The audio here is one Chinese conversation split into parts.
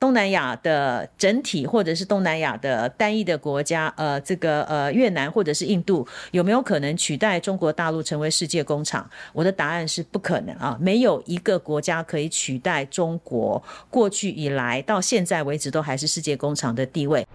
东南亚的整体，或者是东南亚的单一的国家，呃，这个呃越南或者是印度，有没有可能取代中国大陆成为世界工厂？我的答案是不可能啊，没有一个国家可以取代中国过去以来到现在为止都还是世界工厂的地位。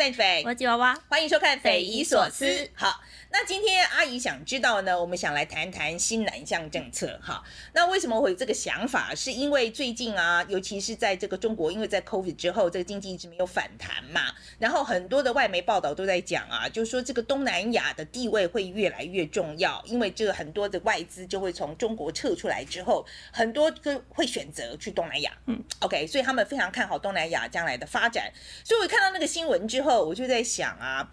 狒狒，我吉娃娃，欢迎收看《匪夷所思》。好，那今天阿姨想知道呢，我们想来谈谈新南向政策。哈，那为什么会有这个想法？是因为最近啊，尤其是在这个中国，因为在 COVID 之后，这个经济一直没有反弹嘛。然后很多的外媒报道都在讲啊，就是说这个东南亚的地位会越来越重要，因为这个很多的外资就会从中国撤出来之后，很多个会选择去东南亚。嗯，OK，所以他们非常看好东南亚将来的发展。所以我看到那个新闻之后。我就在想啊，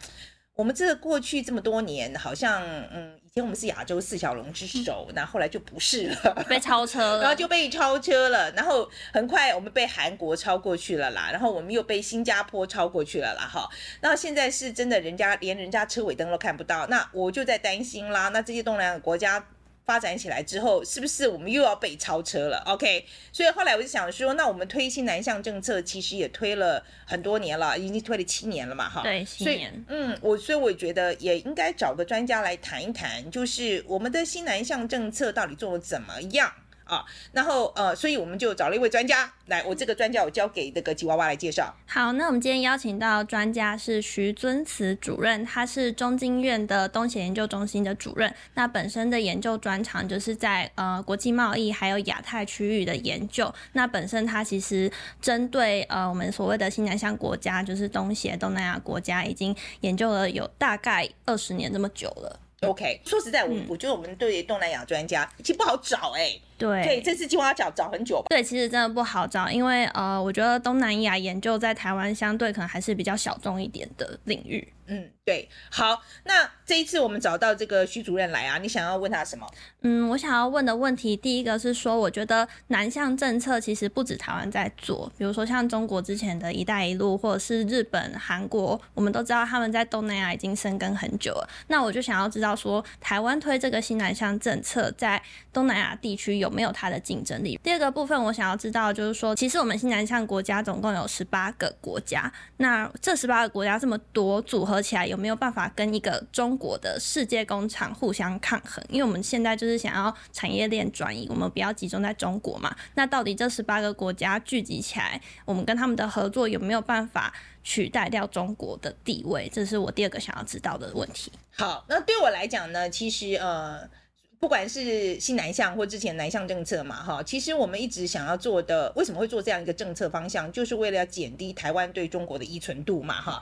我们这个过去这么多年，好像嗯，以前我们是亚洲四小龙之首，那后来就不是了，被超车 了，然后就被超车了，然后很快我们被韩国超过去了啦，然后我们又被新加坡超过去了啦，哈，然后现在是真的，人家连人家车尾灯都看不到，那我就在担心啦，那这些东南亚国家。发展起来之后，是不是我们又要被超车了？OK，所以后来我就想说，那我们推新南向政策，其实也推了很多年了，已经推了七年了嘛，哈。对，七年。嗯，我所以我觉得也应该找个专家来谈一谈，就是我们的新南向政策到底做的怎么样。啊，然后呃，所以我们就找了一位专家来，我这个专家我交给那个吉娃娃来介绍。好，那我们今天邀请到专家是徐尊慈主任，他是中经院的东协研究中心的主任。那本身的研究专长就是在呃国际贸易还有亚太区域的研究。那本身他其实针对呃我们所谓的新南向国家，就是东协东南亚国家，已经研究了有大概二十年这么久了。OK，说实在，我、嗯、我觉得我们对东南亚专家其实不好找哎、欸。对，对，这次计划要找找很久吧。对，其实真的不好找，因为呃，我觉得东南亚研究在台湾相对可能还是比较小众一点的领域。嗯，对。好，那这一次我们找到这个徐主任来啊，你想要问他什么？嗯，我想要问的问题，第一个是说，我觉得南向政策其实不止台湾在做，比如说像中国之前的一带一路，或者是日本、韩国，我们都知道他们在东南亚已经生根很久了。那我就想要知道说，台湾推这个新南向政策在东南亚地区有有没有它的竞争力？第二个部分，我想要知道就是说，其实我们新南向国家总共有十八个国家，那这十八个国家这么多组合起来，有没有办法跟一个中国的世界工厂互相抗衡？因为我们现在就是想要产业链转移，我们不要集中在中国嘛。那到底这十八个国家聚集起来，我们跟他们的合作有没有办法取代掉中国的地位？这是我第二个想要知道的问题。好，那对我来讲呢，其实呃。不管是新南向或之前南向政策嘛，哈，其实我们一直想要做的，为什么会做这样一个政策方向，就是为了要减低台湾对中国的依存度嘛，哈，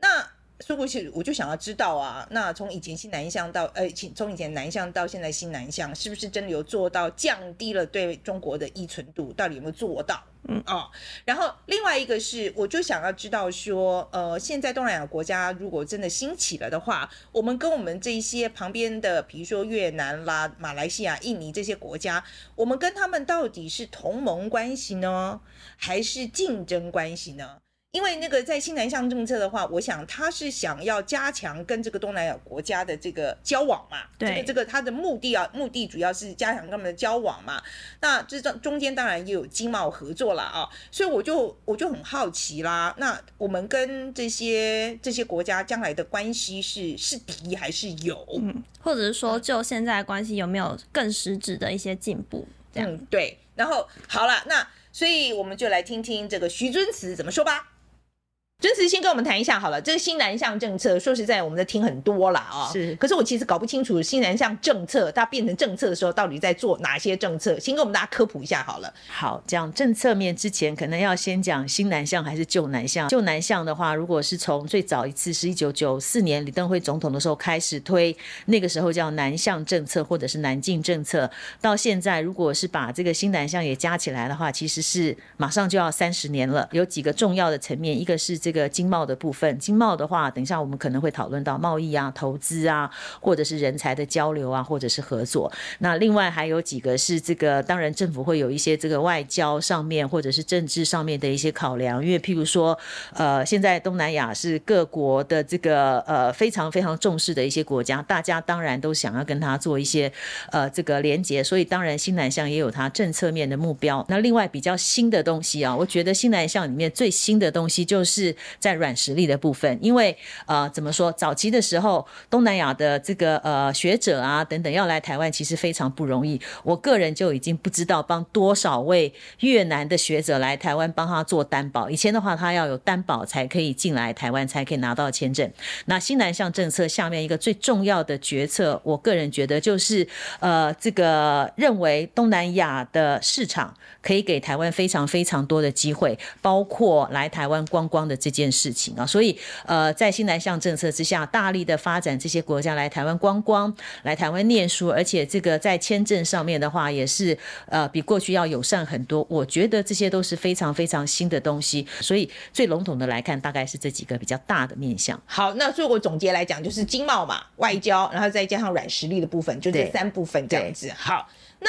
那。说过去，我就想要知道啊，那从以前新南向到呃，从以前南向到现在新南向，是不是真的有做到降低了对中国的依存度？到底有没有做到？嗯啊、哦，然后另外一个是，我就想要知道说，呃，现在东南亚国家如果真的兴起了的话，我们跟我们这些旁边的，比如说越南啦、马来西亚、印尼这些国家，我们跟他们到底是同盟关系呢，还是竞争关系呢？因为那个在新南向政策的话，我想他是想要加强跟这个东南亚国家的这个交往嘛，对，这个这个他的目的啊，目的主要是加强他们的交往嘛。那这中中间当然也有经贸合作了啊，所以我就我就很好奇啦。那我们跟这些这些国家将来的关系是是敌还是友？嗯，或者是说就现在的关系有没有更实质的一些进步？这样，嗯，对。然后好了，那所以我们就来听听这个徐尊慈怎么说吧。尊慈先跟我们谈一下好了，这个新南向政策，说实在，我们在听很多了啊、哦。是，可是我其实搞不清楚新南向政策它变成政策的时候，到底在做哪些政策？先跟我们大家科普一下好了。好，讲政策面之前，可能要先讲新南向还是旧南向。旧南向的话，如果是从最早一次是一九九四年李登辉总统的时候开始推，那个时候叫南向政策或者是南进政策，到现在如果是把这个新南向也加起来的话，其实是马上就要三十年了。有几个重要的层面，一个是这这个经贸的部分，经贸的话，等一下我们可能会讨论到贸易啊、投资啊，或者是人才的交流啊，或者是合作。那另外还有几个是这个，当然政府会有一些这个外交上面或者是政治上面的一些考量，因为譬如说，呃，现在东南亚是各国的这个呃非常非常重视的一些国家，大家当然都想要跟他做一些呃这个连接，所以当然新南向也有它政策面的目标。那另外比较新的东西啊，我觉得新南向里面最新的东西就是在软实力的部分，因为呃怎么说，早期的时候东南亚的这个呃学者啊等等要来台湾，其实非常不容易。我个人就已经不知道帮多少位越南的学者来台湾帮他做担保。以前的话，他要有担保才可以进来台湾，才可以拿到签证。那新南向政策下面一个最重要的决策，我个人觉得就是呃这个认为东南亚的市场可以给台湾非常非常多的机会，包括来台湾观光的这件事情啊。所以呃在新南向政策之下，大力的发展这些国家来台湾观光、来台湾念书，而且这个在签证上面的话，也是呃比过去要友善很多。我觉得这些都是非常非常新的东西。所以最笼统的来看，大概是这几个比较大的面向。好，那最后总结来讲，就是经贸嘛、外交，然后再加上软实力的部分，就这三部分这样子。好，那。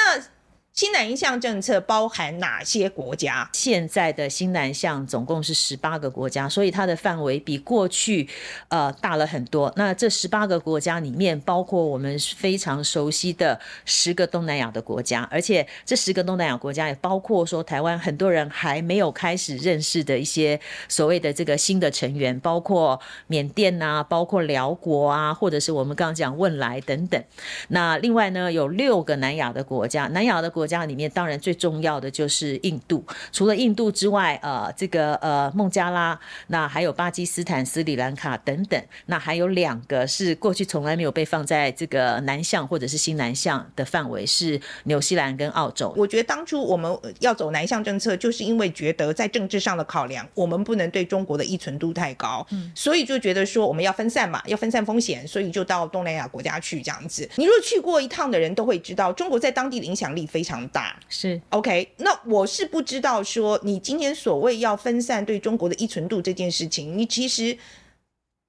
新南向政策包含哪些国家？现在的新南向总共是十八个国家，所以它的范围比过去呃大了很多。那这十八个国家里面，包括我们非常熟悉的十个东南亚的国家，而且这十个东南亚国家也包括说台湾很多人还没有开始认识的一些所谓的这个新的成员，包括缅甸啊，包括寮国啊，或者是我们刚刚讲汶莱等等。那另外呢，有六个南亚的国家，南亚的国。国家里面当然最重要的就是印度，除了印度之外，呃，这个呃孟加拉，那还有巴基斯坦、斯里兰卡等等，那还有两个是过去从来没有被放在这个南向或者是新南向的范围，是纽西兰跟澳洲。我觉得当初我们要走南向政策，就是因为觉得在政治上的考量，我们不能对中国的依存度太高，嗯，所以就觉得说我们要分散嘛，要分散风险，所以就到东南亚国家去这样子。你如果去过一趟的人都会知道，中国在当地的影响力非常。强大。是。OK，那我是不知道说你今天所谓要分散对中国的依存度这件事情，你其实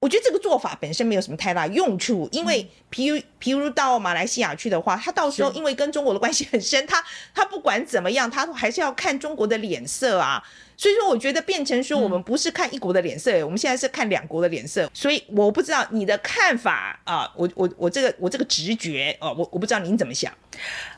我觉得这个做法本身没有什么太大用处，因为譬如譬如到马来西亚去的话，他到时候因为跟中国的关系很深，他他不管怎么样，他还是要看中国的脸色啊。所以说，我觉得变成说我们不是看一国的脸色，嗯，我们现在是看两国的脸色。所以我不知道你的看法啊，我我我这个我这个直觉啊，我我不知道您怎么想。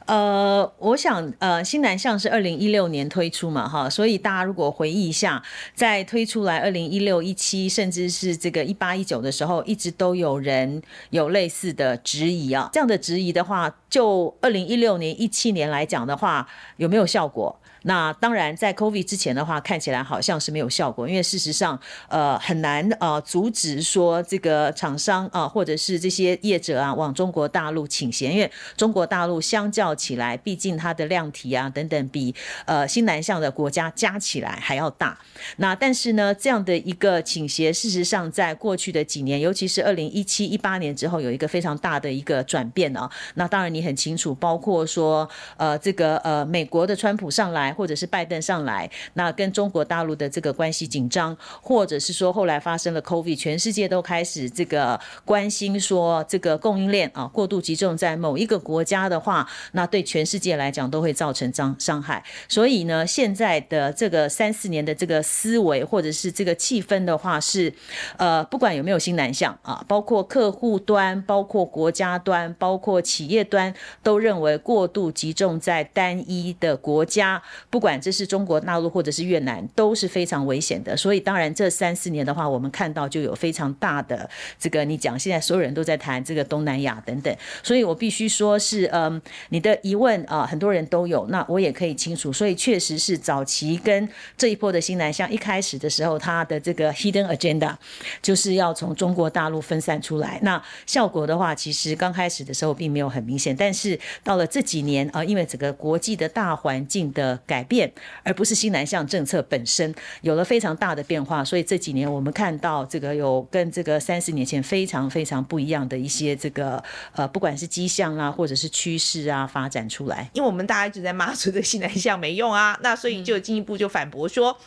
呃，我想呃，新南向是二零一六年推出嘛，哈，所以大家如果回忆一下，在推出来二零一六、一七，甚至是这个一八、一九的时候，一直都有人有类似的质疑啊。这样的质疑的话，就二零一六年、一七年来讲的话，有没有效果？那当然，在 COVID 之前的话，看起来好像是没有效果，因为事实上，呃，很难呃阻止说这个厂商啊，或者是这些业者啊，往中国大陆倾斜，因为中国大陆相较起来，毕竟它的量体啊等等，比呃新南向的国家加起来还要大。那但是呢，这样的一个倾斜，事实上在过去的几年，尤其是二零一七一八年之后，有一个非常大的一个转变啊。那当然你很清楚，包括说呃这个呃美国的川普上来。或者是拜登上来，那跟中国大陆的这个关系紧张，或者是说后来发生了 COVID，全世界都开始这个关心说这个供应链啊过度集中在某一个国家的话，那对全世界来讲都会造成伤伤害。所以呢，现在的这个三四年的这个思维或者是这个气氛的话是，呃，不管有没有新南向啊，包括客户端、包括国家端、包括企业端，都认为过度集中在单一的国家。不管这是中国大陆或者是越南，都是非常危险的。所以当然这三四年的话，我们看到就有非常大的这个，你讲现在所有人都在谈这个东南亚等等。所以我必须说是，嗯，你的疑问啊，很多人都有，那我也可以清楚。所以确实是早期跟这一波的新南向一开始的时候，它的这个 hidden agenda 就是要从中国大陆分散出来。那效果的话，其实刚开始的时候并没有很明显，但是到了这几年啊，因为整个国际的大环境的改变，而不是新南向政策本身有了非常大的变化，所以这几年我们看到这个有跟这个三十年前非常非常不一样的一些这个呃，不管是迹象啊，或者是趋势啊，发展出来。因为我们大家一直在骂说这个新南向没用啊，那所以就进一步就反驳说。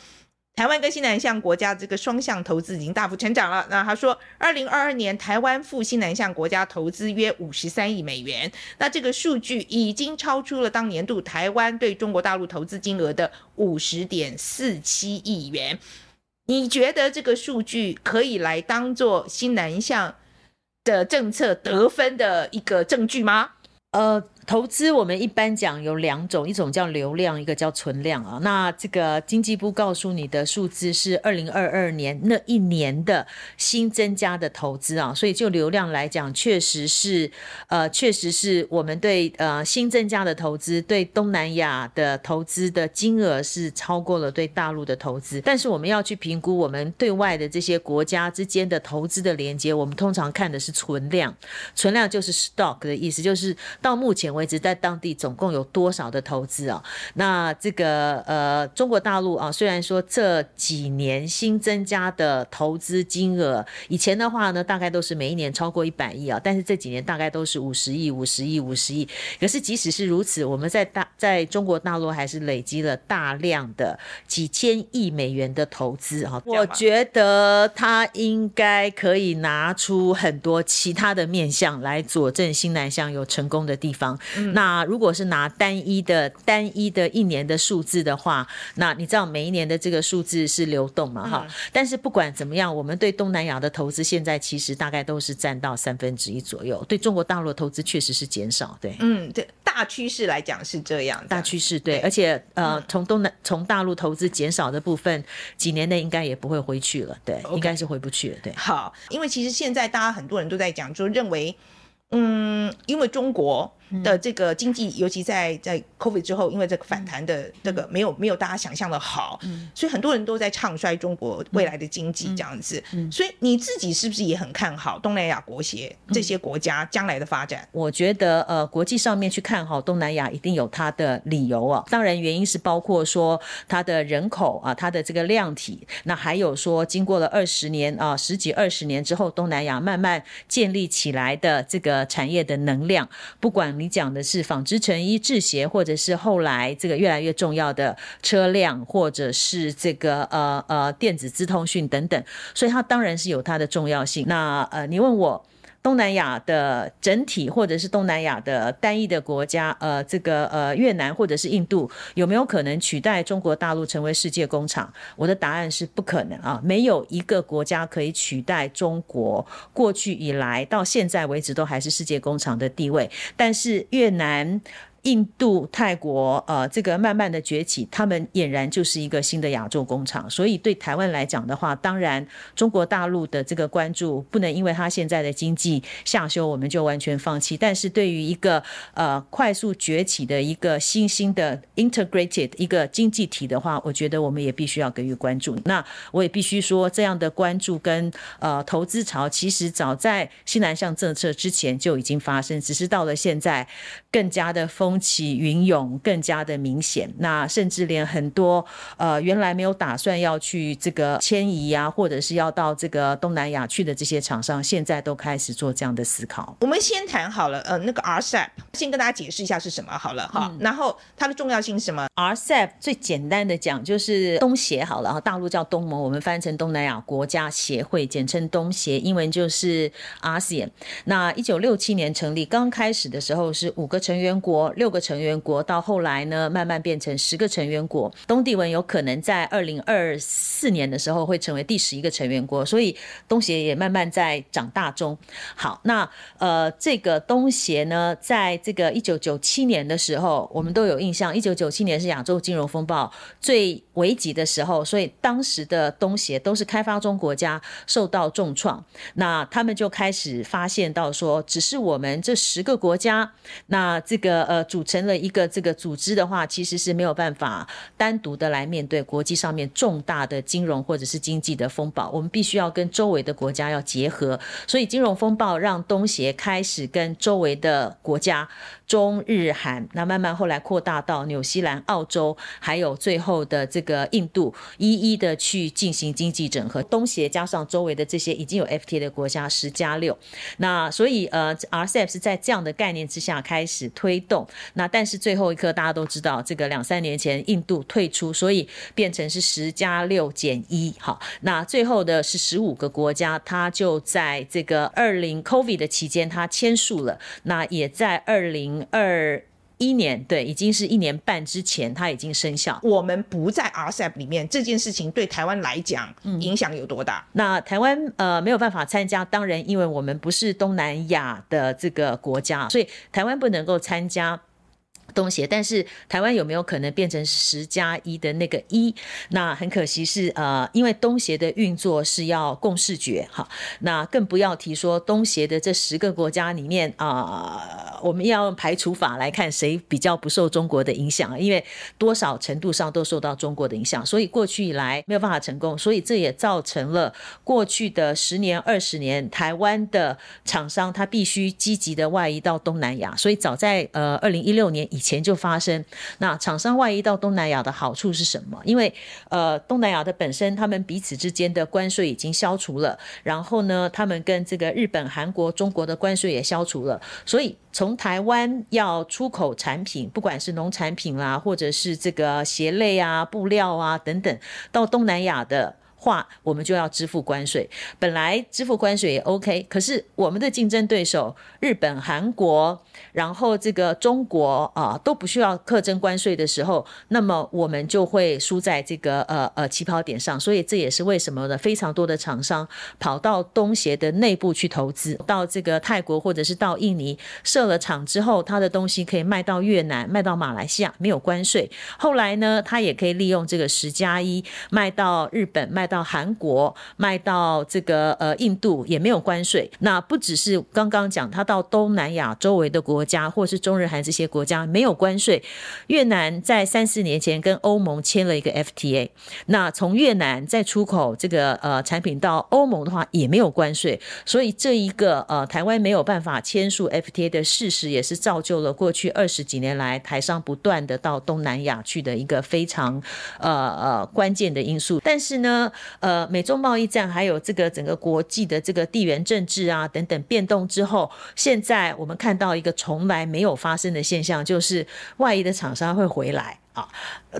台湾跟新南向国家这个双向投资已经大幅成长了。那他说，二零二二年台湾赴新南向国家投资约五十三亿美元，那这个数据已经超出了当年度台湾对中国大陆投资金额的五十点四七亿元。你觉得这个数据可以来当做新南向的政策得分的一个证据吗？呃。投资我们一般讲有两种，一种叫流量，一个叫存量啊。那这个经济部告诉你的数字是二零二二年那一年的新增加的投资啊，所以就流量来讲，确实是呃，确实是我们对呃新增加的投资，对东南亚的投资的金额是超过了对大陆的投资。但是我们要去评估我们对外的这些国家之间的投资的连接，我们通常看的是存量，存量就是 stock 的意思，就是到目前为为止。在当地总共有多少的投资啊？那这个呃，中国大陆啊，虽然说这几年新增加的投资金额，以前的话呢，大概都是每一年超过一百亿啊，但是这几年大概都是五十亿、五十亿、五十亿。可是即使是如此，我们在大在中国大陆还是累积了大量的几千亿美元的投资啊。我觉得他应该可以拿出很多其他的面向来佐证新南向有成功的地方。那如果是拿单一的单一的一年的数字的话，那你知道每一年的这个数字是流动嘛？哈、嗯，但是不管怎么样，我们对东南亚的投资现在其实大概都是占到三分之一左右。对中国大陆的投资确实是减少，对，嗯，对，大趋势来讲是这样，大趋势对，对，而且呃，从东南从大陆投资减少的部分，几年内应该也不会回去了，对.应该是回不去了，对。好，因为其实现在大家很多人都在讲，就认为，嗯，因为中国。的这个经济，尤其在在 COVID 之后，因为这个反弹的这个没有没有大家想象的好，所以很多人都在唱衰中国未来的经济这样子。所以你自己是不是也很看好东南亚国协这些国家将来的发展？我觉得呃，国际上面去看好东南亚，一定有它的理由啊。当然，原因是包括说它的人口啊，它的这个量体，那还有说经过了二十年啊，十几二十年之后，东南亚慢慢建立起来的这个产业的能量，不管。你讲的是纺织成衣、制鞋，或者是后来这个越来越重要的车辆，或者是这个呃呃电子资通讯等等，所以它当然是有它的重要性。那呃，你问我。东南亚的整体，或者是东南亚的单一的国家，呃，这个呃越南或者是印度，有没有可能取代中国大陆成为世界工厂？我的答案是不可能啊，没有一个国家可以取代中国过去以来到现在为止都还是世界工厂的地位。但是越南。印度、泰国，呃，这个慢慢的崛起，他们俨然就是一个新的亚洲工厂。所以对台湾来讲的话，当然中国大陆的这个关注不能因为他现在的经济下修，我们就完全放弃。但是对于一个呃快速崛起的一个新兴的 integrated 一个经济体的话，我觉得我们也必须要给予关注。那我也必须说，这样的关注跟呃投资潮，其实早在新南向政策之前就已经发生，只是到了现在更加的风。风起云涌更加的明显，那甚至连很多呃原来没有打算要去这个迁移啊，或者是要到这个东南亚去的这些厂商，现在都开始做这样的思考。我们先谈好了，呃，那个 RCEP，先跟大家解释一下是什么好了哈、嗯。然后它的重要性是什么？RCEP 最简单的讲就是东协好了哈，大陆叫东盟，我们翻成东南亚国家协会，简称东协，英文就是 ASEAN。那一九六七年成立，刚开始的时候是五个成员国。六个成员国，到后来呢，慢慢变成十个成员国。东帝汶有可能在二零二四年的时候会成为第十一个成员国，所以东协也慢慢在长大中。好，那呃，这个东协呢，在这个一九九七年的时候，我们都有印象，一九九七年是亚洲金融风暴最危急的时候，所以当时的东协都是开发中国家受到重创，那他们就开始发现到说，只是我们这十个国家，那这个呃组成了一个这个组织的话，其实是没有办法单独的来面对国际上面重大的金融或者是经济的风暴，我们必须要跟周围的国家要结合，所以金融风暴让东协开始跟周围的国家。中日韩，那慢慢后来扩大到纽西兰、澳洲，还有最后的这个印度，一一的去进行经济整合。东协加上周围的这些已经有 FTA 的国家，十加六。那所以呃，RCEP 是在这样的概念之下开始推动。那但是最后一刻大家都知道，这个两三年前印度退出，所以变成是十加六减一。好，那最后的是十五个国家，它就在这个二零 COVID 的期间，它签署了。那也在二零。二一年，对，已经是一年半之前，它已经生效。我们不在 RCEP 里面，这件事情对台湾来讲，影响有多大？嗯、那台湾呃没有办法参加，当然，因为我们不是东南亚的这个国家，所以台湾不能够参加。东协，但是台湾有没有可能变成十加一的那个一？那很可惜是呃，因为东协的运作是要共视觉哈，那更不要提说东协的这十个国家里面啊、我们要用排除法来看谁比较不受中国的影响，因为多少程度上都受到中国的影响，所以过去以来没有办法成功，所以这也造成了过去的十年二十年，台湾的厂商他必须积极的外移到东南亚，所以早在呃二零一六年以以前就发生，那厂商外移到东南亚的好处是什么？因为呃，东南亚的本身他们彼此之间的关税已经消除了，然后呢，他们跟这个日本、韩国、中国的关税也消除了，所以从台湾要出口产品，不管是农产品啦、啊，或者是这个鞋类啊、布料啊等等，到东南亚的。话我们就要支付关税，本来支付关税也 OK，可是我们的竞争对手日本、韩国，然后这个中国啊都不需要课征关税的时候，那么我们就会输在这个呃呃起跑点上，所以这也是为什么呢？非常多的厂商跑到东协的内部去投资，到这个泰国或者是到印尼设了厂之后，他的东西可以卖到越南、卖到马来西亚没有关税，后来呢，他也可以利用这个十加一卖到日本卖。到韩国卖到这个呃印度也没有关税，那不只是刚刚讲，他到东南亚周围的国家，或是中日韩这些国家没有关税。越南在三四年前跟欧盟签了一个 FTA，那从越南再出口这个呃产品到欧盟的话也没有关税，所以这一个呃台湾没有办法签署 FTA 的事实，也是造就了过去二十几年来台商不断的到东南亚去的一个非常呃呃关键的因素。但是呢。呃，美中贸易战还有这个整个国际的这个地缘政治啊等等变动之后，现在我们看到一个从来没有发生的现象，就是外移的厂商会回来。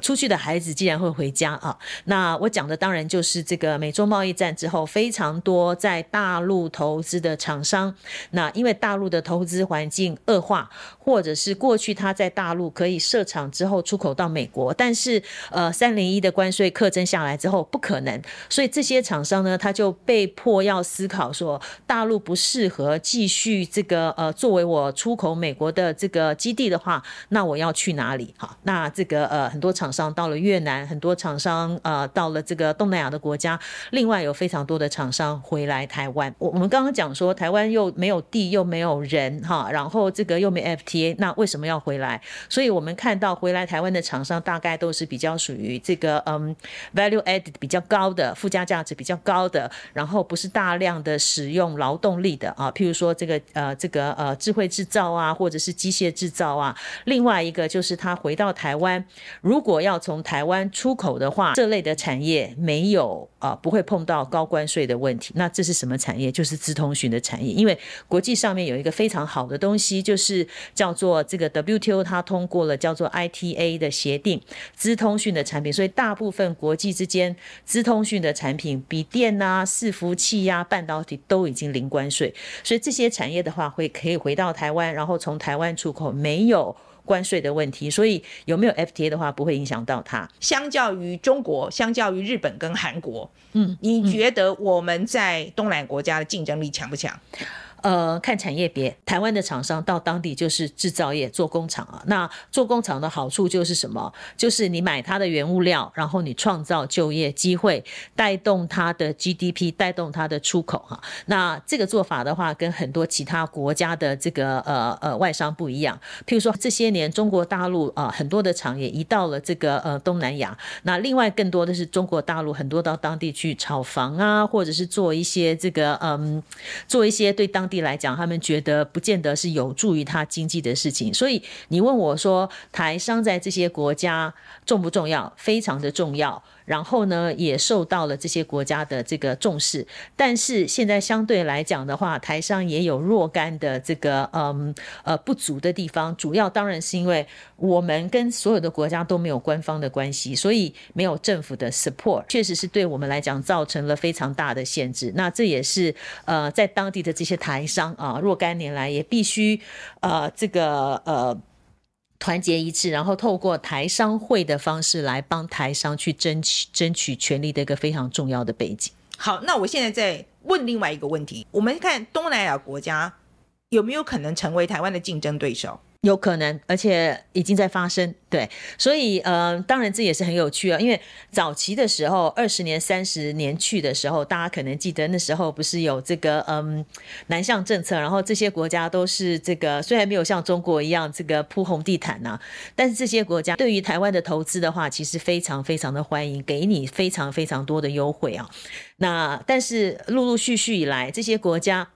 出去的孩子既然会回家啊，那我讲的当然就是这个美中贸易战之后，非常多在大陆投资的厂商，那因为大陆的投资环境恶化，或者是过去他在大陆可以设厂之后出口到美国，但是呃三零一的关税课征下来之后不可能，所以这些厂商呢，他就被迫要思考说，大陆不适合继续这个呃作为我出口美国的这个基地的话，那我要去哪里？好，那这个。呃，很多厂商到了越南，很多厂商呃到了这个东南亚的国家，另外有非常多的厂商回来台湾。我我们刚刚讲说，台湾又没有地，又没有人哈，然后这个又没 FTA，那为什么要回来？所以我们看到回来台湾的厂商，大概都是比较属于这个嗯 value added 比较高的，附加价值比较高的，然后不是大量的使用劳动力的啊，譬如说这个呃这个呃智慧制造啊，或者是机械制造啊。另外一个就是他回到台湾。如果要从台湾出口的话，这类的产业没有啊、不会碰到高关税的问题。那这是什么产业？就是资通讯的产业。因为国际上面有一个非常好的东西，就是叫做这个 WTO，它通过了叫做 ITA 的协定，资通讯的产品。所以大部分国际之间资通讯的产品，笔电啊、伺服器呀、啊、半导体都已经零关税。所以这些产业的话，会可以回到台湾，然后从台湾出口，没有。关税的问题，所以有没有 FTA 的话，不会影响到它。相较于中国，相较于日本跟韩国，嗯，你觉得我们在东南亚国家的竞争力强不强？呃，看产业别，台湾的厂商到当地就是制造业做工厂啊。那做工厂的好处就是什么？就是你买它的原物料，然后你创造就业机会，带动它的 GDP，带动它的出口哈。那这个做法的话，跟很多其他国家的这个呃呃外商不一样。譬如说这些年中国大陆啊、很多的厂也移到了这个呃东南亚。那另外更多的是中国大陆很多到当地去炒房啊，或者是做一些这个嗯做一些对当地来讲，他们觉得不见得是有助于他经济的事情，所以你问我说，台商在这些国家重不重要？非常的重要。然后呢，也受到了这些国家的这个重视。但是现在相对来讲的话，台商也有若干的这个嗯呃不足的地方。主要当然是因为我们跟所有的国家都没有官方的关系，所以没有政府的 support，确实是对我们来讲造成了非常大的限制。那这也是呃在当地的这些台商啊，若干年来也必须呃这个呃。团结一致，然后透过台商会的方式来帮台商去争取争取权利的一个非常重要的背景。好，那我现在在问另外一个问题：我们看东南亚国家有没有可能成为台湾的竞争对手？有可能，而且已经在发生。对，所以呃，当然这也是很有趣啊。因为早期的时候，二十年、三十年去的时候，大家可能记得那时候不是有这个嗯南向政策，然后这些国家都是这个虽然没有像中国一样这个铺红地毯呐、但是这些国家对于台湾的投资的话，其实非常非常的欢迎，给你非常非常多的优惠啊。那但是陆陆续续以来，这些国家。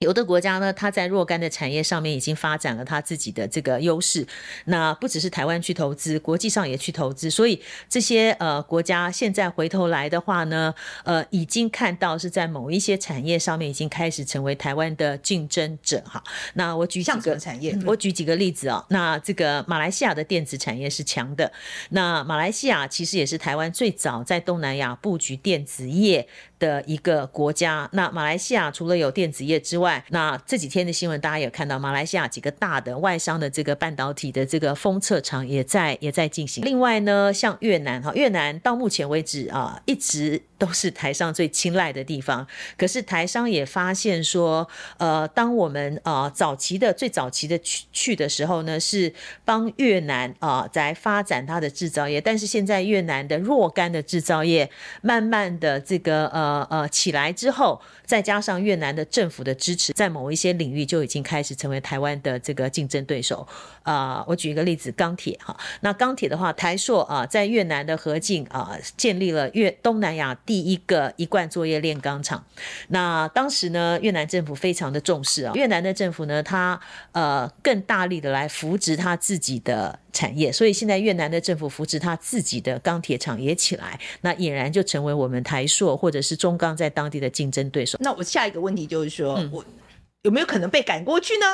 有的国家呢，它在若干的产业上面已经发展了它自己的这个优势。那不只是台湾去投资，国际上也去投资。所以这些呃国家现在回头来的话呢，呃，已经看到是在某一些产业上面已经开始成为台湾的竞争者哈。那我举几个产业，我举几个例子啊、哦。那这个马来西亚的电子产业是强的。那马来西亚其实也是台湾最早在东南亚布局电子业的一个国家。那马来西亚除了有电子业之外，那这几天的新闻大家也看到，马来西亚几个大的外商的这个半导体的这个封测厂也在也在进行。另外呢，像越南哈，越南到目前为止啊，一直。都是台商最青睐的地方，可是台商也发现说，呃，当我们啊、呃、早期的最早期的去去的时候呢，是帮越南啊、在发展它的制造业，但是现在越南的若干的制造业慢慢的这个呃呃起来之后，再加上越南的政府的支持，在某一些领域就已经开始成为台湾的这个竞争对手。啊、我举一个例子，钢铁哈，那钢铁的话，台塑啊在越南的河静啊建立了越东南亚。第一个一贯作业炼钢厂，那当时呢，越南政府非常的重视啊。越南的政府呢，他呃更大力的来扶植他自己的产业，所以现在越南的政府扶植他自己的钢铁厂也起来，那俨然就成为我们台塑或者是中钢在当地的竞争对手。那我下一个问题就是说，嗯、我有没有可能被赶过去呢？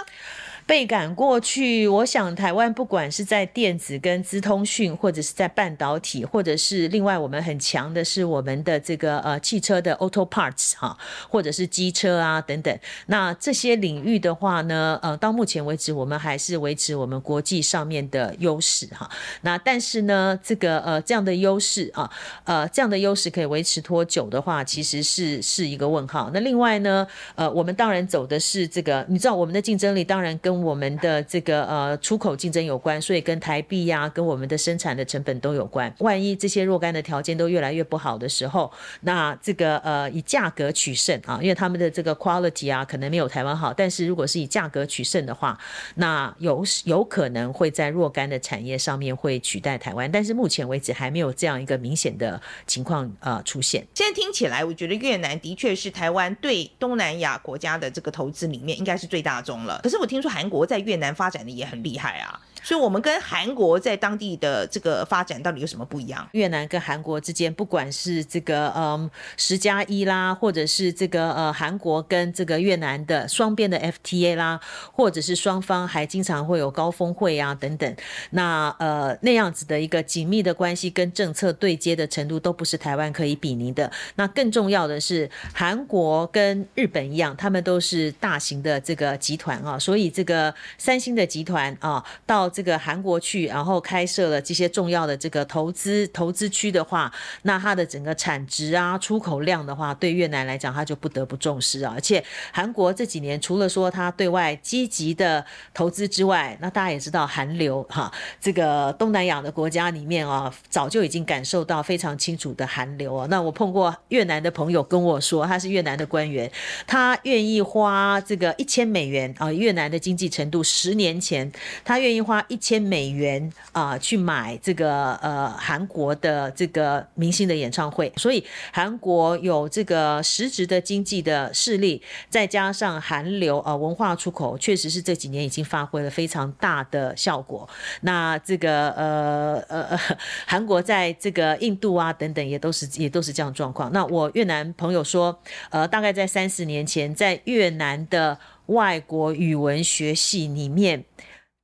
倍感过去，我想台湾不管是在电子跟资通讯，或者是在半导体，或者是另外我们很强的是我们的这个呃汽车的 auto parts 哈，或者是机车啊等等。那这些领域的话呢，呃，到目前为止我们还是维持我们国际上面的优势哈。那但是呢，这个呃这样的优势啊，呃这样的优势可以维持多久的话，其实是是一个问号。那另外呢，呃，我们当然走的是这个，你知道我们的竞争力当然跟我们的这个呃出口竞争有关，所以跟台币呀、跟我们的生产的成本都有关。万一这些若干的条件都越来越不好的时候，那这个呃以价格取胜啊，因为他们的这个 quality 啊可能没有台湾好，但是如果是以价格取胜的话，那有有可能会在若干的产业上面会取代台湾，但是目前为止还没有这样一个明显的情况呃出现。现在听起来，我觉得越南的确是台湾对东南亚国家的这个投资里面应该是最大宗了。可是我听说还国在越南发展的也很厉害啊。所以，我们跟韩国在当地的这个发展到底有什么不一样？越南跟韩国之间，不管是这个嗯十加一啦，或者是这个呃韩国跟这个越南的双边的 FTA 啦，或者是双方还经常会有高峰会啊等等，那呃那样子的一个紧密的关系跟政策对接的程度，都不是台湾可以比拟的。那更重要的是，韩国跟日本一样，他们都是大型的这个集团啊，所以这个三星的集团啊，到这个韩国去，然后开设了这些重要的这个投资投资区的话，那它的整个产值啊、出口量的话，对越南来讲，它就不得不重视啊。而且韩国这几年除了说它对外积极的投资之外，那大家也知道韩流哈，这个东南亚的国家里面啊，早就已经感受到非常清楚的韩流啊。那我碰过越南的朋友跟我说，他是越南的官员，他愿意花这个一千美元啊，越南的经济程度十年前，他愿意花一千美元啊去买这个呃韩国的这个明星的演唱会。所以韩国有这个实质的经济的势力，再加上韩流啊文化出口，确实是这几年已经发挥了非常大的效果。那这个呃呃韩国在这个印度啊等等也都是也都是这样状况。那我越南朋友说，呃，大概在三十年前，在越南的外国语文学系里面，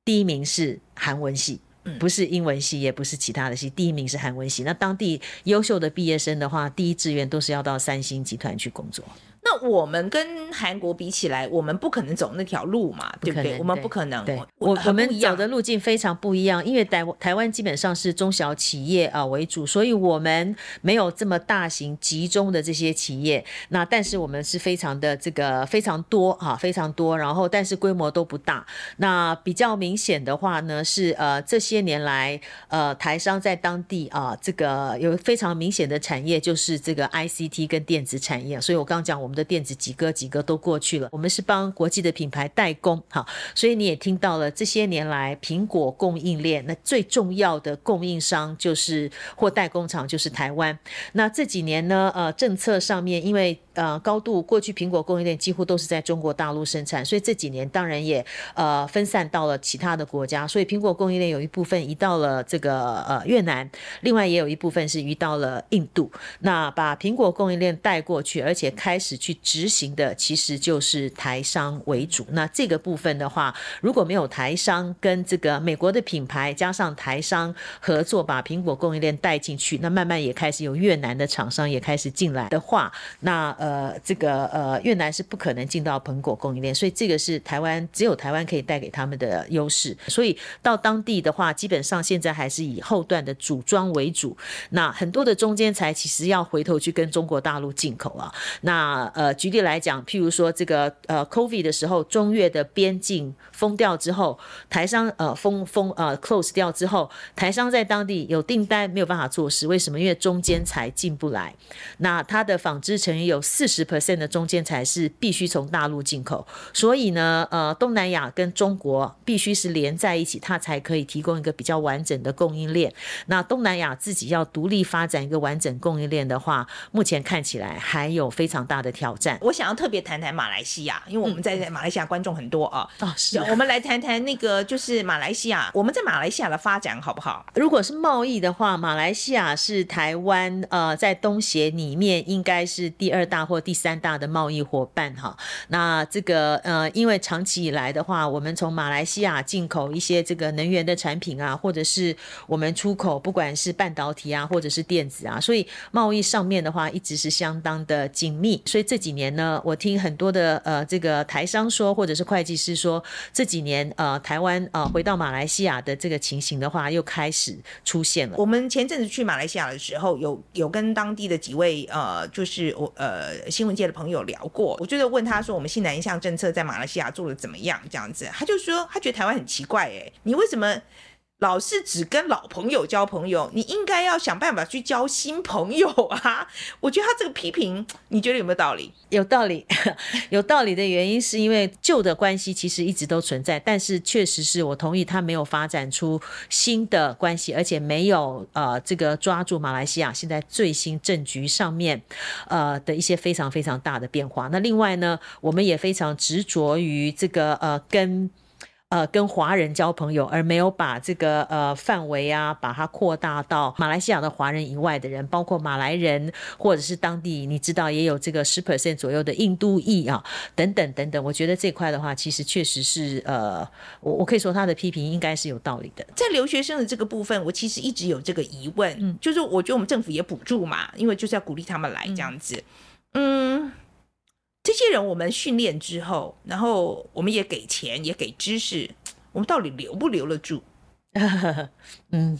第一名是韩文系，不是英文系，也不是其他的系，第一名是韩文系。那当地优秀的毕业生的话，第一志愿都是要到三星集团去工作。那我们跟韩国比起来，我们不可能走那条路嘛，对不对？我们不可能。对，我我们走的路径非常不一样，因为台台湾基本上是中小企业啊为主，所以我们没有这么大型集中的这些企业。那但是我们是非常的这个非常多啊，非常多，然后但是规模都不大。那比较明显的话呢，是呃这些年来呃台商在当地啊这个有非常明显的产业，就是这个 ICT 跟电子产业。所以我刚刚讲我们。的电子几个几个都过去了，我们是帮国际的品牌代工，好，所以你也听到了这些年来苹果供应链那最重要的供应商就是或代工厂就是台湾。那这几年呢，呃，政策上面因为呃高度过去苹果供应链几乎都是在中国大陆生产，所以这几年当然也呃分散到了其他的国家，所以苹果供应链有一部分移到了这个呃越南，另外也有一部分是移到了印度。那把苹果供应链带过去，而且开始。去执行的其实就是台商为主。那这个部分的话，如果没有台商跟这个美国的品牌加上台商合作，把苹果供应链带进去，那慢慢也开始有越南的厂商也开始进来的话，那呃这个呃越南是不可能进到苹果供应链，所以这个是台湾只有台湾可以带给他们的优势。所以到当地的话，基本上现在还是以后段的组装为主。那很多的中间材其实要回头去跟中国大陆进口啊。那呃，举例来讲，譬如说这个呃，COVID 的时候，中越的边境封掉之后，台商呃封封呃 close 掉之后，台商在当地有订单没有办法做事，为什么？因为中间材进不来。那它的纺织成有四十 percent 的中间材是必须从大陆进口，所以呢，呃，东南亚跟中国必须是连在一起，它才可以提供一个比较完整的供应链。那东南亚自己要独立发展一个完整供应链的话，目前看起来还有非常大的挑挑战，我想要特别谈谈马来西亚，因为我们在马来西亚观众很多啊。哦、嗯，是。我们来谈谈那个，就是马来西亚，我们在马来西亚的发展好不好？如果是贸易的话，马来西亚是台湾呃在东协里面应该是第二大或第三大的贸易伙伴哈。那这个呃，因为长期以来的话，我们从马来西亚进口一些这个能源的产品啊，或者是我们出口不管是半导体啊，或者是电子啊，所以贸易上面的话一直是相当的紧密，所以。这几年呢，我听很多的呃这个台商说，或者是会计师说，这几年呃台湾呃回到马来西亚的这个情形的话，又开始出现了。我们前阵子去马来西亚的时候，有有跟当地的几位呃就是我呃新闻界的朋友聊过，我就是问他说，我们新南向政策在马来西亚做的怎么样？这样子，他就说他觉得台湾很奇怪，哎，你为什么？老是只跟老朋友交朋友，你应该要想办法去交新朋友啊！我觉得他这个批评，你觉得有没有道理？有道理，有道理的原因是因为旧的关系其实一直都存在，但是确实是我同意他没有发展出新的关系，而且没有呃这个抓住马来西亚现在最新政局上面呃的一些非常非常大的变化。那另外呢，我们也非常执着于这个呃跟。呃，跟华人交朋友，而没有把这个呃范围啊，把它扩大到马来西亚的华人以外的人，包括马来人，或者是当地你知道也有这个十 percent 左右的印度裔啊，等等等等。我觉得这块的话，其实确实是呃，我我可以说他的批评应该是有道理的。在留学生的这个部分，我其实一直有这个疑问，嗯，就是我觉得我们政府也补助嘛，因为就是要鼓励他们来这样子，嗯。嗯这些人我们训练之后，然后我们也给钱，也给知识，我们到底留不留得住？嗯。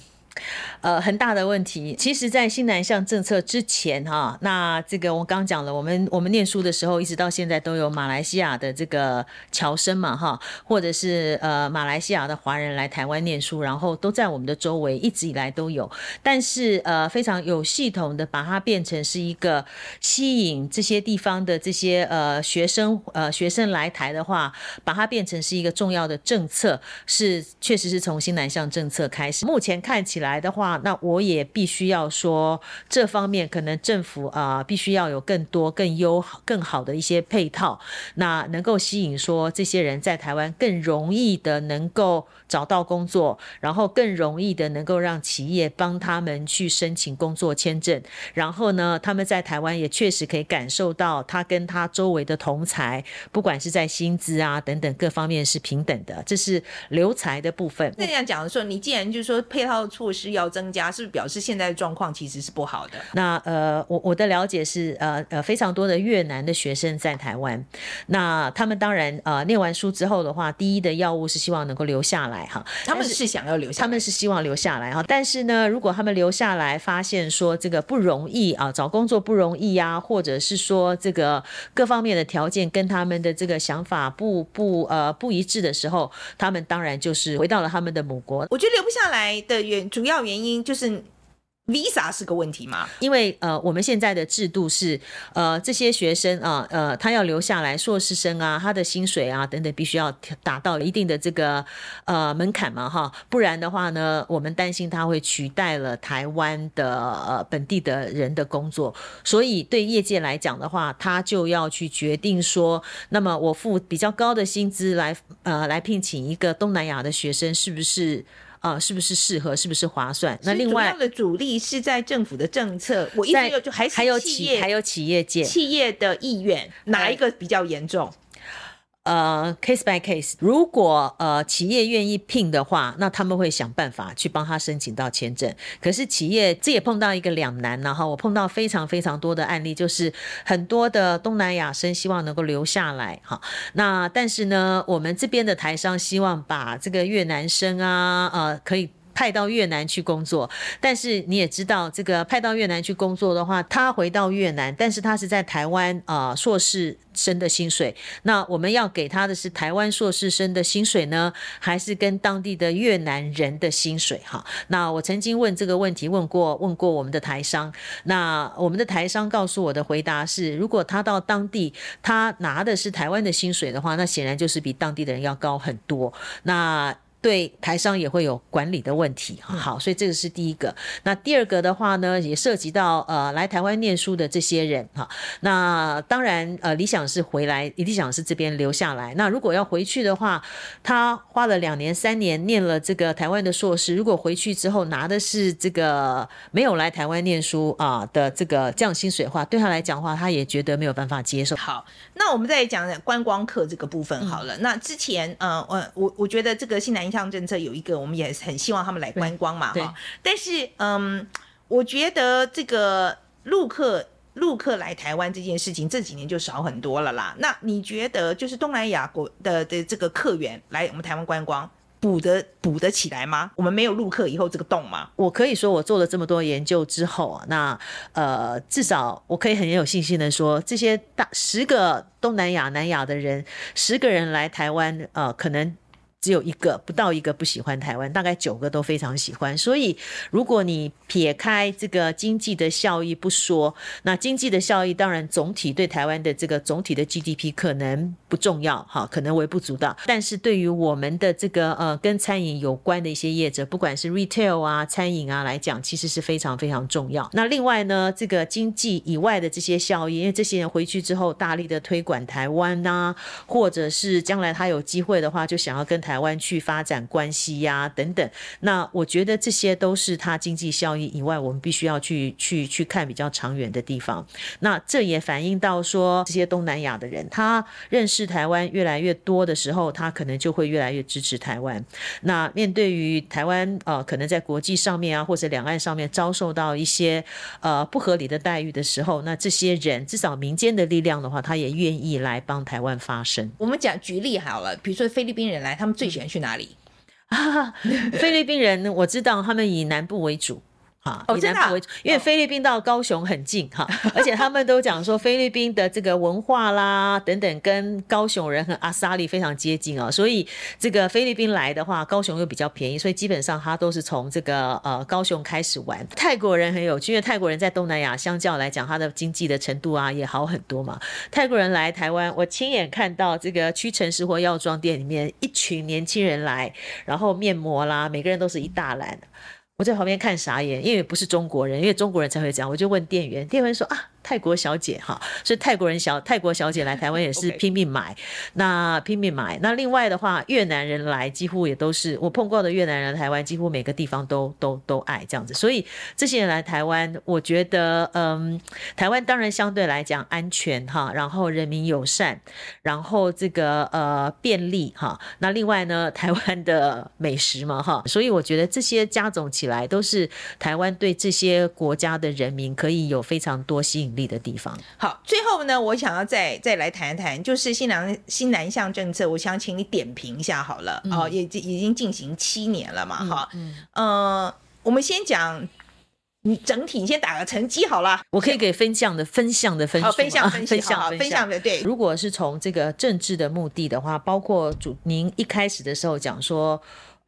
呃，很大的问题。其实，在新南向政策之前，哈，那这个我刚讲了，我们我们念书的时候，一直到现在都有马来西亚的这个侨生嘛，哈，或者是呃马来西亚的华人来台湾念书，然后都在我们的周围，一直以来都有。但是呃，非常有系统的把它变成是一个吸引这些地方的这些呃学生呃学生来台的话，把它变成是一个重要的政策，是确实是从新南向政策开始。目前看起来。来的话，那我也必须要说，这方面可能政府啊、必须要有更多、更优、更好的一些配套，那能够吸引说这些人在台湾更容易的能够找到工作，然后更容易的能够让企业帮他们去申请工作签证，然后呢，他们在台湾也确实可以感受到他跟他周围的同才，不管是在薪资啊等等各方面是平等的，这是留才的部分。那这样讲的时候，你既然就是说配套措施要增加，是不是表示现在的状况其实是不好的？那呃，我我的了解是，呃呃，非常多的越南的学生在台湾，那他们当然呃念完书之后的话，第一的要务是希望能够留下来哈。他们是想要留下，他们是希望留下来哈。但是呢，如果他们留下来，发现说这个不容易啊，找工作不容易呀，或者是说这个各方面的条件跟他们的这个想法不不呃不一致的时候，他们当然就是回到了他们的母国。我觉得留不下来的原主主要原因。就是。Visa 是个问题嘛？因为呃，我们现在的制度是，呃，这些学生啊，呃，他要留下来，硕士生啊，他的薪水啊等等，必须要达到一定的这个呃门槛嘛，哈，不然的话呢，我们担心他会取代了台湾的呃本地的人的工作，所以对业界来讲的话，他就要去决定说，那么我付比较高的薪资来呃来聘请一个东南亚的学生，是不是？啊，是不是适合？是不是划算？那另外，主要的主力是在政府的政策，我一直有就还是还有企还有企业界企业的意愿，哪一个比较严重？呃，case by case，如果呃企业愿意聘的话，那他们会想办法去帮他申请到签证。可是企业这也碰到一个两难，然后我碰到非常非常多的案例，就是很多的东南亚生希望能够留下来哈。那但是呢，我们这边的台商希望把这个越南生啊，呃，可以。派到越南去工作，但是你也知道，这个派到越南去工作的话，他回到越南，但是他是在台湾啊、硕士生的薪水，那我们要给他的是台湾硕士生的薪水呢，还是跟当地的越南人的薪水？哈，那我曾经问这个问题，问过问过我们的台商，那我们的台商告诉我的回答是，如果他到当地，他拿的是台湾的薪水的话，那显然就是比当地的人要高很多。那对台商也会有管理的问题，好，所以这个是第一个。那第二个的话呢，也涉及到呃来台湾念书的这些人哈。那当然呃理想是回来，理想是这边留下来。那如果要回去的话，他花了两年三年念了这个台湾的硕士，如果回去之后拿的是这个没有来台湾念书啊的这个降薪水的话，对他来讲的话，他也觉得没有办法接受。好，那我们再讲讲观光客这个部分好了。嗯、那之前呃我我我觉得这个新南向政策有一个，我们也很希望他们来观光嘛，哈。但是，嗯，我觉得这个陆客陆客来台湾这件事情，这几年就少很多了啦。那你觉得，就是东南亚国的的这个客源来我们台湾观光，补得补得起来吗？我们没有陆客以后这个洞吗？我可以说，我做了这么多研究之后，那呃，至少我可以很有信心的说，这些大十个东南亚南亚的人，十个人来台湾，呃，可能。只有一个不到一个不喜欢台湾，大概九个都非常喜欢。所以，如果你撇开这个经济的效益不说，那经济的效益当然总体对台湾的这个总体的 GDP 可能不重要，哈，可能微不足道。但是对于我们的这个呃跟餐饮有关的一些业者，不管是 retail 啊、餐饮啊来讲，其实是非常非常重要。那另外呢，这个经济以外的这些效益，因为这些人回去之后大力的推广台湾呐、或者是将来他有机会的话，就想要跟台台湾去发展关系呀、等等。那我觉得这些都是它经济效益以外，我们必须要去去去看比较长远的地方。那这也反映到说，这些东南亚的人他认识台湾越来越多的时候，他可能就会越来越支持台湾。那面对于台湾呃，可能在国际上面啊，或者两岸上面遭受到一些呃不合理的待遇的时候，那这些人至少民间的力量的话，他也愿意来帮台湾发声。我们讲举例好了，比如说菲律宾人来，他们最喜欢去哪里？菲律宾人我知道他们以南部为主。啊，以南部为主，因为菲律宾到高雄很近哈，而且他们都讲说菲律宾的这个文化啦等等，跟高雄人和阿萨利非常接近啊，所以这个菲律宾来的话，高雄又比较便宜，所以基本上他都是从这个呃高雄开始玩。泰国人很有趣，因为泰国人在东南亚相较来讲，他的经济的程度啊也好很多嘛。泰国人来台湾，我亲眼看到这个屈臣氏或药妆店里面一群年轻人来，然后面膜啦，每个人都是一大篮。我在旁边看傻眼，因为不是中国人，因为中国人才会这样。我就问店员，店员说啊。泰国小姐哈，所以泰国人小泰国小姐来台湾也是 拼命买，那拼命买。那另外的话，越南人来几乎也都是我碰过的越南人来台湾，几乎每个地方都都都爱这样子。所以这些人来台湾，我觉得嗯，台湾当然相对来讲安全哈，然后人民友善，然后这个呃便利哈。那另外呢，台湾的美食嘛哈，所以我觉得这些加总起来都是台湾对这些国家的人民可以有非常多吸引力的地方。好，最后呢，我想要再再来谈一谈，就是新南新南向政策，我想请你点评一下好了。嗯、哦，也已经进行七年了嘛，哈、嗯，嗯，呃，我们先讲你整体，你先打个成绩好了。我可以给分项的分项的分数，分项 分项分项的对。如果是从这个政治的目的的话，包括主您一开始的时候讲说。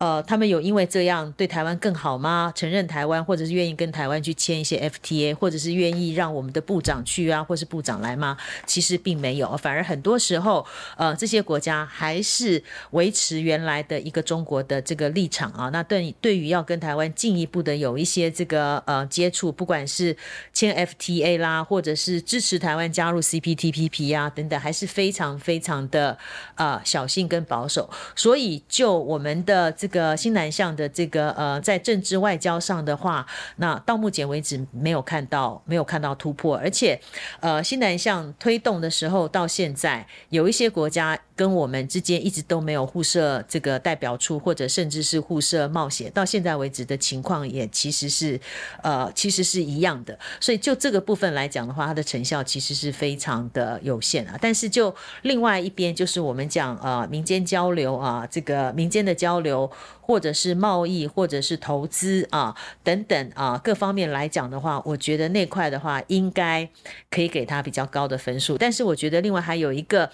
呃，他们有因为这样对台湾更好吗？承认台湾，或者是愿意跟台湾去签一些 FTA，或者是愿意让我们的部长去啊，或是部长来吗？其实并没有，反而很多时候，呃，这些国家还是维持原来的一个中国的这个立场啊。那对对于要跟台湾进一步的有一些这个呃接触，不管是签 FTA 啦，或者是支持台湾加入 CPTPP 啊等等，还是非常非常的呃小心跟保守。所以就我们的。这个个新南向的这个呃，在政治外交上的话，那到目前为止没有看到没有看到突破，而且呃，新南向推动的时候到现在，有一些国家跟我们之间一直都没有互设这个代表处，或者甚至是互设冒险，到现在为止的情况也其实是呃，其实是一样的。所以就这个部分来讲的话，它的成效其实是非常的有限啊。但是就另外一边，就是我们讲呃民间交流啊，这个民间的交流。或者是贸易，或者是投资啊，等等啊，各方面来讲的话，我觉得那块的话，应该可以给他比较高的分数。但是我觉得另外还有一个，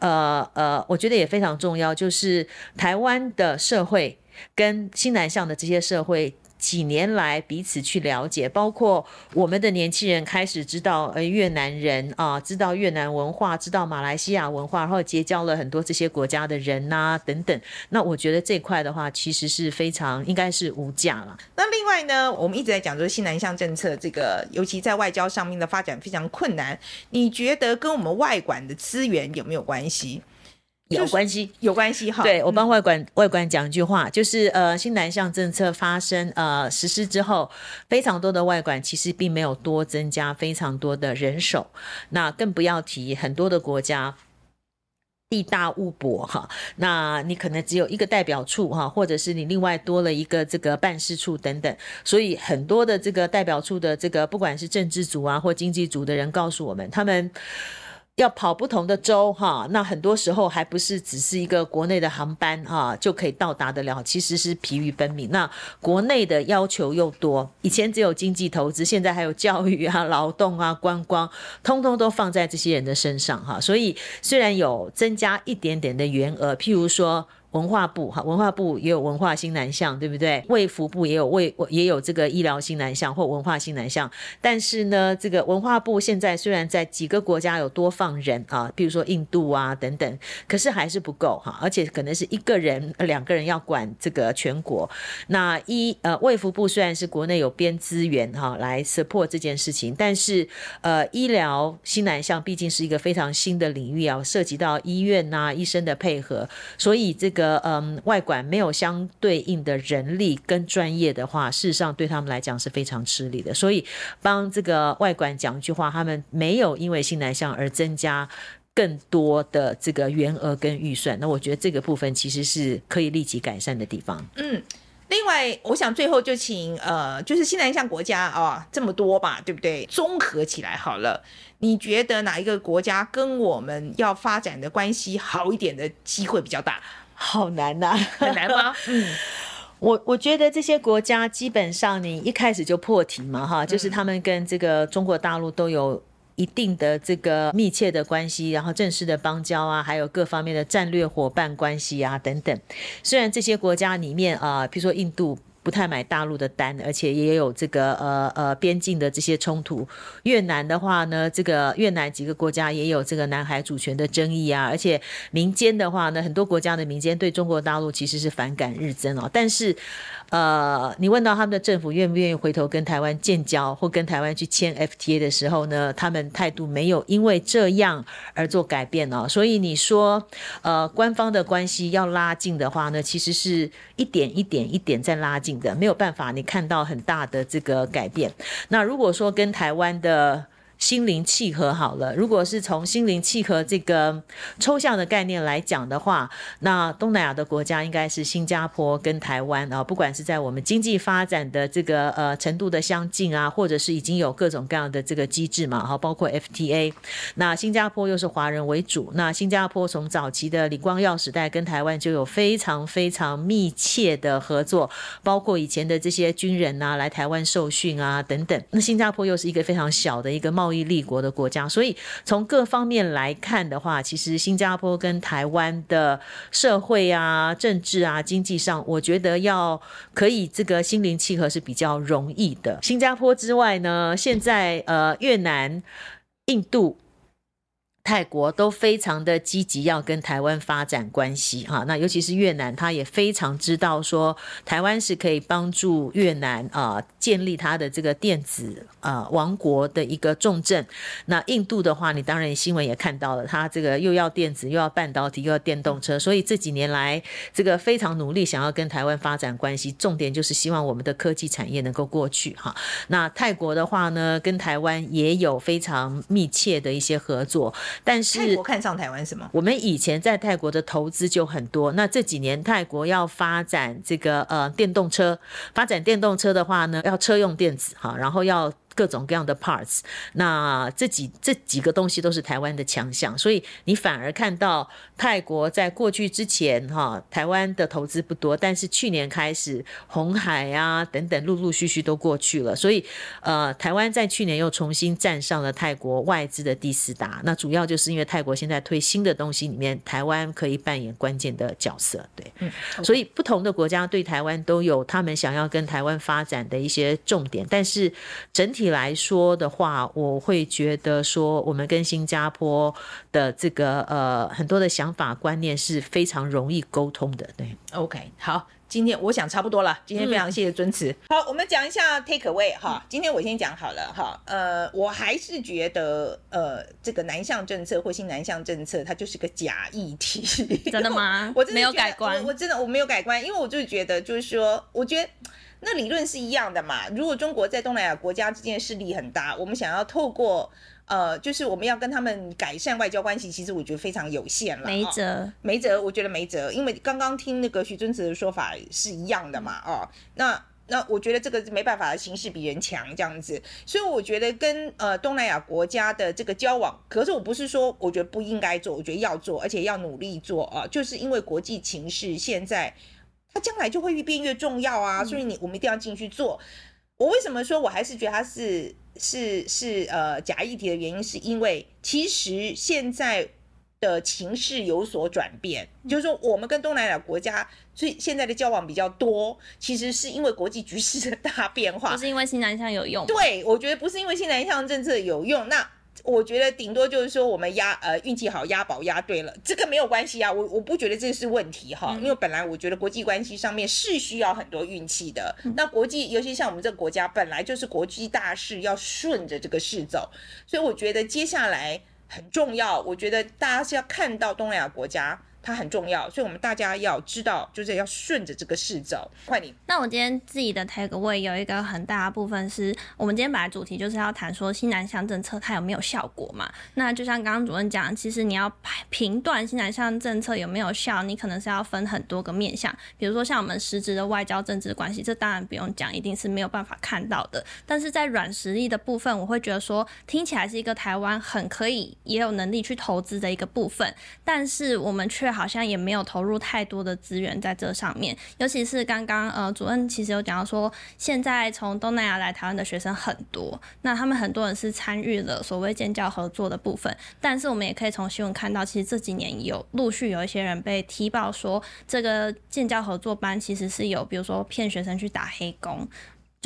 呃呃，我觉得也非常重要，就是台湾的社会跟新南向的这些社会。几年来彼此去了解，包括我们的年轻人开始知道呃越南人啊，知道越南文化，知道马来西亚文化，然后结交了很多这些国家的人呐、啊、等等。那我觉得这块的话，其实是非常应该是无价了。那另外呢，我们一直在讲说新南向政策，这个尤其在外交上面的发展非常困难。你觉得跟我们外管的资源有没有关系？有关系，有关系哈。对，我帮外管、嗯、外管讲一句话，就是呃，新南向政策发生呃实施之后，非常多的外管其实并没有多增加非常多的人手，那更不要提很多的国家地大物博哈，那你可能只有一个代表处哈，或者是你另外多了一个这个办事处等等，所以很多的这个代表处的这个不管是政治组啊或经济组的人告诉我们，他们。要跑不同的州哈，那很多时候还不是只是一个国内的航班哈就可以到达得了，其实是疲于奔命。那国内的要求又多，以前只有经济投资，现在还有教育啊、劳动啊、观光，通通都放在这些人的身上哈。所以虽然有增加一点点的员额，譬如说。文化部哈，文化部也有文化新南向，对不对？卫福部也有卫也有这个医疗新南向或文化新南向。但是呢，这个文化部现在虽然在几个国家有多放人啊，比如说印度啊等等，可是还是不够哈，而且可能是一个人、两个人要管这个全国。那医呃卫福部虽然是国内有编资源哈来 support 这件事情，但是呃医疗新南向毕竟是一个非常新的领域啊，涉及到医院呐、啊、医生的配合，所以这个。个嗯外馆没有相对应的人力跟专业的话，事实上对他们来讲是非常吃力的。所以帮这个外馆讲一句话，他们没有因为新南向而增加更多的这个员额跟预算。那我觉得这个部分其实是可以立即改善的地方。嗯。另外，我想最后就请呃，就是新南向国家啊、这么多吧，对不对？综合起来好了，你觉得哪一个国家跟我们要发展的关系好一点的机会比较大？好难呐、啊，很难吗？嗯，我我觉得这些国家基本上你一开始就破题嘛，哈，就是他们跟这个中国大陆都有。一定的这个密切的关系，然后正式的邦交啊，还有各方面的战略伙伴关系啊等等。虽然这些国家里面啊，比如说印度。不太买大陆的单，而且也有这个呃呃边境的这些冲突。越南的话呢，这个越南几个国家也有这个南海主权的争议啊，而且民间的话呢，很多国家的民间对中国大陆其实是反感日增哦。但是，呃，你问到他们的政府愿不愿意回头跟台湾建交或跟台湾去签 FTA 的时候呢，他们态度没有因为这样而做改变哦。所以你说，呃，官方的关系要拉近的话呢，其实是一点一点一点在拉近。的没有办法，你看到很大的这个改变。那如果说跟台湾的。心灵契合好了。如果是从心灵契合这个抽象的概念来讲的话，那东南亚的国家应该是新加坡跟台湾啊，不管是在我们经济发展的这个呃程度的相近啊，或者是已经有各种各样的这个机制嘛，哈，包括 FTA。那新加坡又是华人为主，那新加坡从早期的李光耀时代跟台湾就有非常非常密切的合作，包括以前的这些军人啊来台湾受训啊等等。那新加坡又是一个非常小的一个贸贸易立国的国家，所以从各方面来看的话，其实新加坡跟台湾的社会啊、政治啊、经济上，我觉得要可以这个心灵契合是比较容易的。新加坡之外呢，现在呃越南、印度。泰国都非常的积极要跟台湾发展关系哈，那尤其是越南，他也非常知道说台湾是可以帮助越南啊建立他的这个电子啊王国的一个重镇。那印度的话，你当然新闻也看到了，他这个又要电子，又要半导体，又要电动车，所以这几年来这个非常努力想要跟台湾发展关系，重点就是希望我们的科技产业能够过去哈。那泰国的话呢，跟台湾也有非常密切的一些合作。但是泰国看上台湾什么？我们以前在泰国的投资就很多。那这几年泰国要发展这个呃电动车，发展电动车的话呢，要车用电子哈，然后要。各种各样的 parts，那这几这几个东西都是台湾的强项，所以你反而看到泰国在过去之前哈，台湾的投资不多，但是去年开始红海啊等等陆陆续续都过去了，所以呃，台湾在去年又重新站上了泰国外资的第四大，那主要就是因为泰国现在推新的东西里面，台湾可以扮演关键的角色，对，嗯，所以不同的国家对台湾都有他们想要跟台湾发展的一些重点，但是整体。来说的话，我会觉得说，我们跟新加坡的这个呃很多的想法观念是非常容易沟通的。对，OK，好，今天我想差不多了。今天非常谢谢尊慈。嗯、好，我们讲一下 take away 哈。今天我先讲好了哈。呃，我还是觉得呃这个南向政策或新南向政策，它就是个假议题。真的吗？我真的没有改观我，我真的我没有改观，因为我就觉得就是说，我觉得。那理论是一样的嘛？如果中国在东南亚国家之间势力很大，我们想要透过呃，就是我们要跟他们改善外交关系，其实我觉得非常有限了。没辙，哦，没辙，我觉得没辙，因为刚刚听那个徐尊慈的说法是一样的嘛。哦，那那我觉得这个没办法的，形势比人强这样子，所以我觉得跟呃东南亚国家的这个交往，可是我不是说我觉得不应该做，我觉得要做，而且要努力做啊，哦，就是因为国际情势现在。它将来就会越变越重要啊，所以你我们一定要进去做。我为什么说我还是觉得它是是是呃假议题的原因，是因为其实现在的情势有所转变，就是说我们跟东南亚国家所以现在的交往比较多，其实是因为国际局势的大变化，不是因为新南向有用。对，我觉得不是因为新南向政策有用，那。我觉得顶多就是说我们押呃运气好押宝押对了，这个没有关系啊，我我不觉得这是问题哈，因为本来我觉得国际关系上面是需要很多运气的。那国际尤其像我们这个国家本来就是国际大事要顺着这个势走，所以我觉得接下来很重要，我觉得大家是要看到东南亚国家。它很重要，所以我们大家要知道，就是要顺着这个事走。快点。那我今天自己的 take away 有一个很大的部分是，我们今天本来主题就是要谈说新南向政策它有没有效果嘛？那就像刚刚主任讲，其实你要评断新南向政策有没有效，你可能是要分很多个面向，比如说像我们实质的外交政治关系，这当然不用讲，一定是没有办法看到的。但是在软实力的部分，我会觉得说听起来是一个台湾很可以也有能力去投资的一个部分，但是我们却好像也没有投入太多的资源在这上面。尤其是刚刚呃主任其实有讲到说，现在从东南亚来台湾的学生很多，那他们很多人是参与了所谓建教合作的部分，但是我们也可以从新闻看到，其实这几年有陆续有一些人被踢爆说，这个建教合作班其实是有比如说骗学生去打黑工。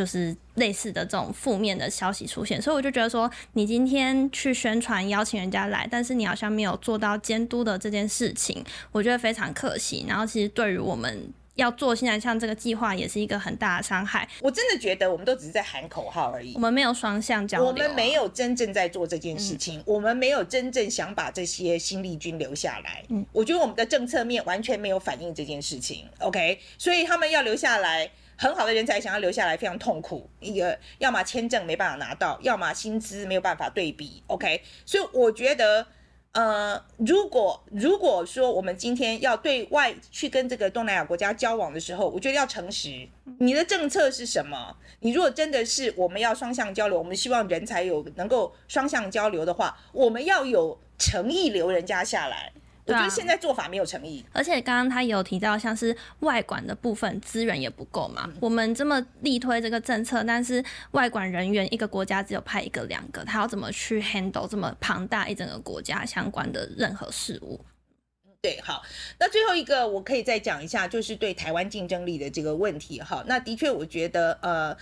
就是类似的这种负面的消息出现，所以我就觉得说，你今天去宣传邀请人家来，但是你好像没有做到监督的这件事情，我觉得非常可惜。然后其实对于我们要做现在像这个计划，也是一个很大的伤害。我真的觉得我们都只是在喊口号而已，我们没有双向交流，我们没有真正在做这件事情，嗯、我们没有真正想把这些新力军留下来。嗯，我觉得我们的政策面完全没有反映这件事情。OK，所以他们要留下来。很好的人才想要留下来，非常痛苦。一个要么签证没办法拿到，要么薪资没有办法对比。OK，所以我觉得，呃，如果如果说我们今天要对外去跟这个东南亚国家交往的时候，我觉得要诚实。你的政策是什么？你如果真的是我们要双向交流，我们希望人才有能够双向交流的话，我们要有诚意留人家下来。我觉得现在做法没有诚意，而且刚刚他有提到，像是外管的部分资源也不够嘛。我们这么力推这个政策，但是外管人员一个国家只有派一个两个，他要怎么去 handle 这么庞大一整个国家相关的任何事务？对，好，那最后一个我可以再讲一下，就是对台湾竞争力的这个问题。哈，那的确，我觉得呃。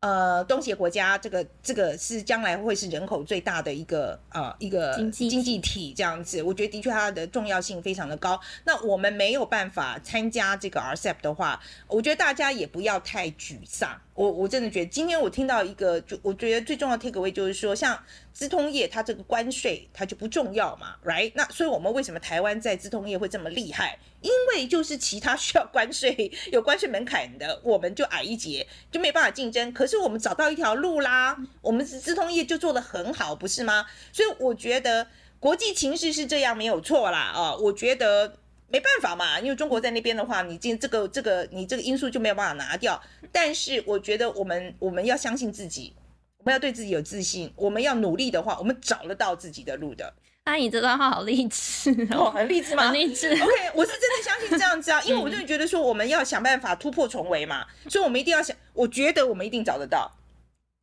呃，东协国家这个这个是将来会是人口最大的一个呃一个经济体这样子，我觉得的确它的重要性非常的高。那我们没有办法参加这个 RCEP 的话，我觉得大家也不要太沮丧。我我真的觉得今天我听到一个，就我觉得最重要的 take away 就是说，像资通业它这个关税它就不重要嘛，right？那所以我们为什么台湾在资通业会这么厉害？因为就是其他需要关税、有关税门槛的，我们就矮一截，就没办法竞争。可是我们找到一条路啦，我们资通业就做得很好，不是吗？所以我觉得国际情势是这样，没有错啦啊，我觉得。没办法嘛，因为中国在那边的话，你这这个这个你这个因素就没有办法拿掉。但是我觉得我们我们要相信自己，我们要对自己有自信，我们要努力的话，我们找得到自己的路的。阿姨这段话好励志哦，很励志吗？很励志。OK，我是真的相信这样子啊，因为我就觉得说我们要想办法突破重围嘛，所以我们一定要想，我觉得我们一定找得到。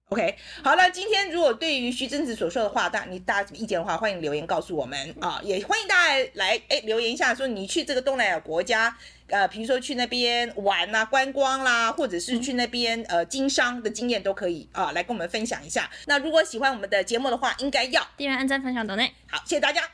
OK，好了，今天如果对于徐贞子所说的话，大你大家什么意见的话，欢迎留言告诉我们啊，也欢迎大家来哎留言一下，说你去这个东南亚国家，呃，比如说去那边玩啊、观光啦，或者是去那边呃经商的经验都可以啊，来跟我们分享一下。那如果喜欢我们的节目的话，应该要订阅、按赞、分享等内。好，谢谢大家。